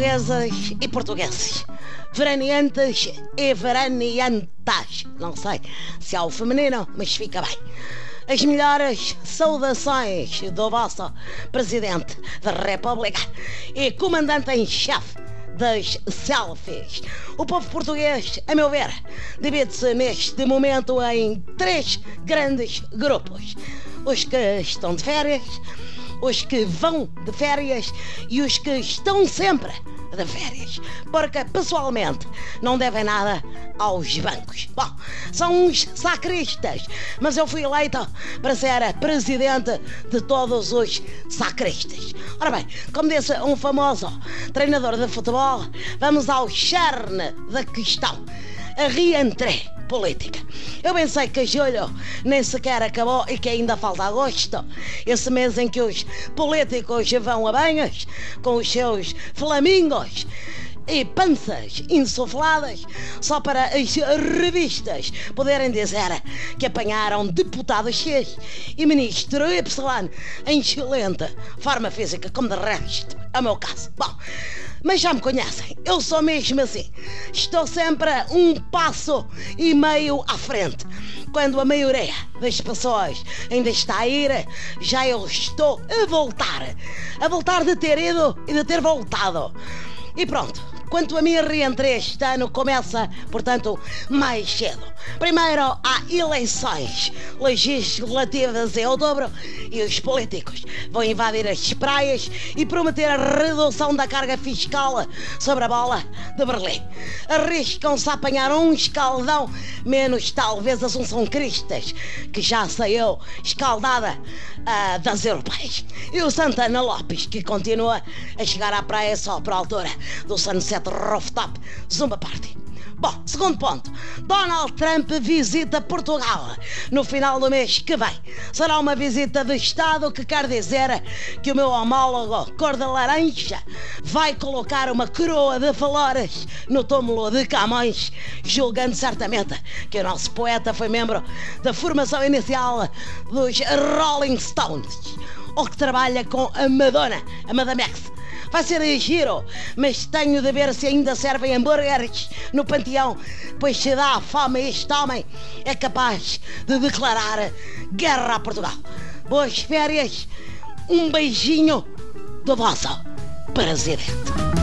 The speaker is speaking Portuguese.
portuguesas e portugueses, veraneantes e veraneantas. Não sei se há o feminino, mas fica bem. As melhores saudações do vosso Presidente da República e Comandante em Chefe das selfies. O povo português, a meu ver, divide-se neste momento em três grandes grupos: os que estão de férias, os que vão de férias e os que estão sempre de férias, porque pessoalmente não devem nada aos bancos. Bom, são uns sacristas, mas eu fui eleito para ser a presidente de todos os sacristas. Ora bem, como disse um famoso treinador de futebol, vamos ao charne da questão. A reentrée política. Eu pensei que julho nem sequer acabou e que ainda falta agosto. Esse mês em que os políticos vão a banhas com os seus flamingos e panças insufladas só para as revistas poderem dizer que apanharam deputado X e ministro Y em excelente forma física, como de resto é o meu caso. Bom, mas já me conhecem, eu sou mesmo assim. Estou sempre um passo e meio à frente. Quando a maioria das pessoas ainda está a ir, já eu estou a voltar. A voltar de ter ido e de ter voltado. E pronto, Quanto a minha reentrée este ano começa, portanto, mais cedo. Primeiro há eleições legislativas em outubro e os políticos vão invadir as praias e prometer a redução da carga fiscal sobre a bola de Berlim. Arriscam-se a apanhar um escaldão, menos talvez Assunção Cristas, que já saiu escaldada uh, das europeias. E o Santana Lopes, que continua a chegar à praia só por altura do Sunset Rooftop Zumba Party. Bom, segundo ponto. Donald Trump visita Portugal no final do mês que vem. Será uma visita de Estado que quer dizer que o meu homólogo cor de laranja vai colocar uma coroa de valores no túmulo de Camões, julgando certamente que o nosso poeta foi membro da formação inicial dos Rolling Stones ou que trabalha com a Madonna, a Madame X vai ser giro, mas tenho de ver se ainda servem hambúrgueres no panteão, pois se dá fome este homem é capaz de declarar guerra a Portugal. Boas férias, um beijinho do vosso presidente.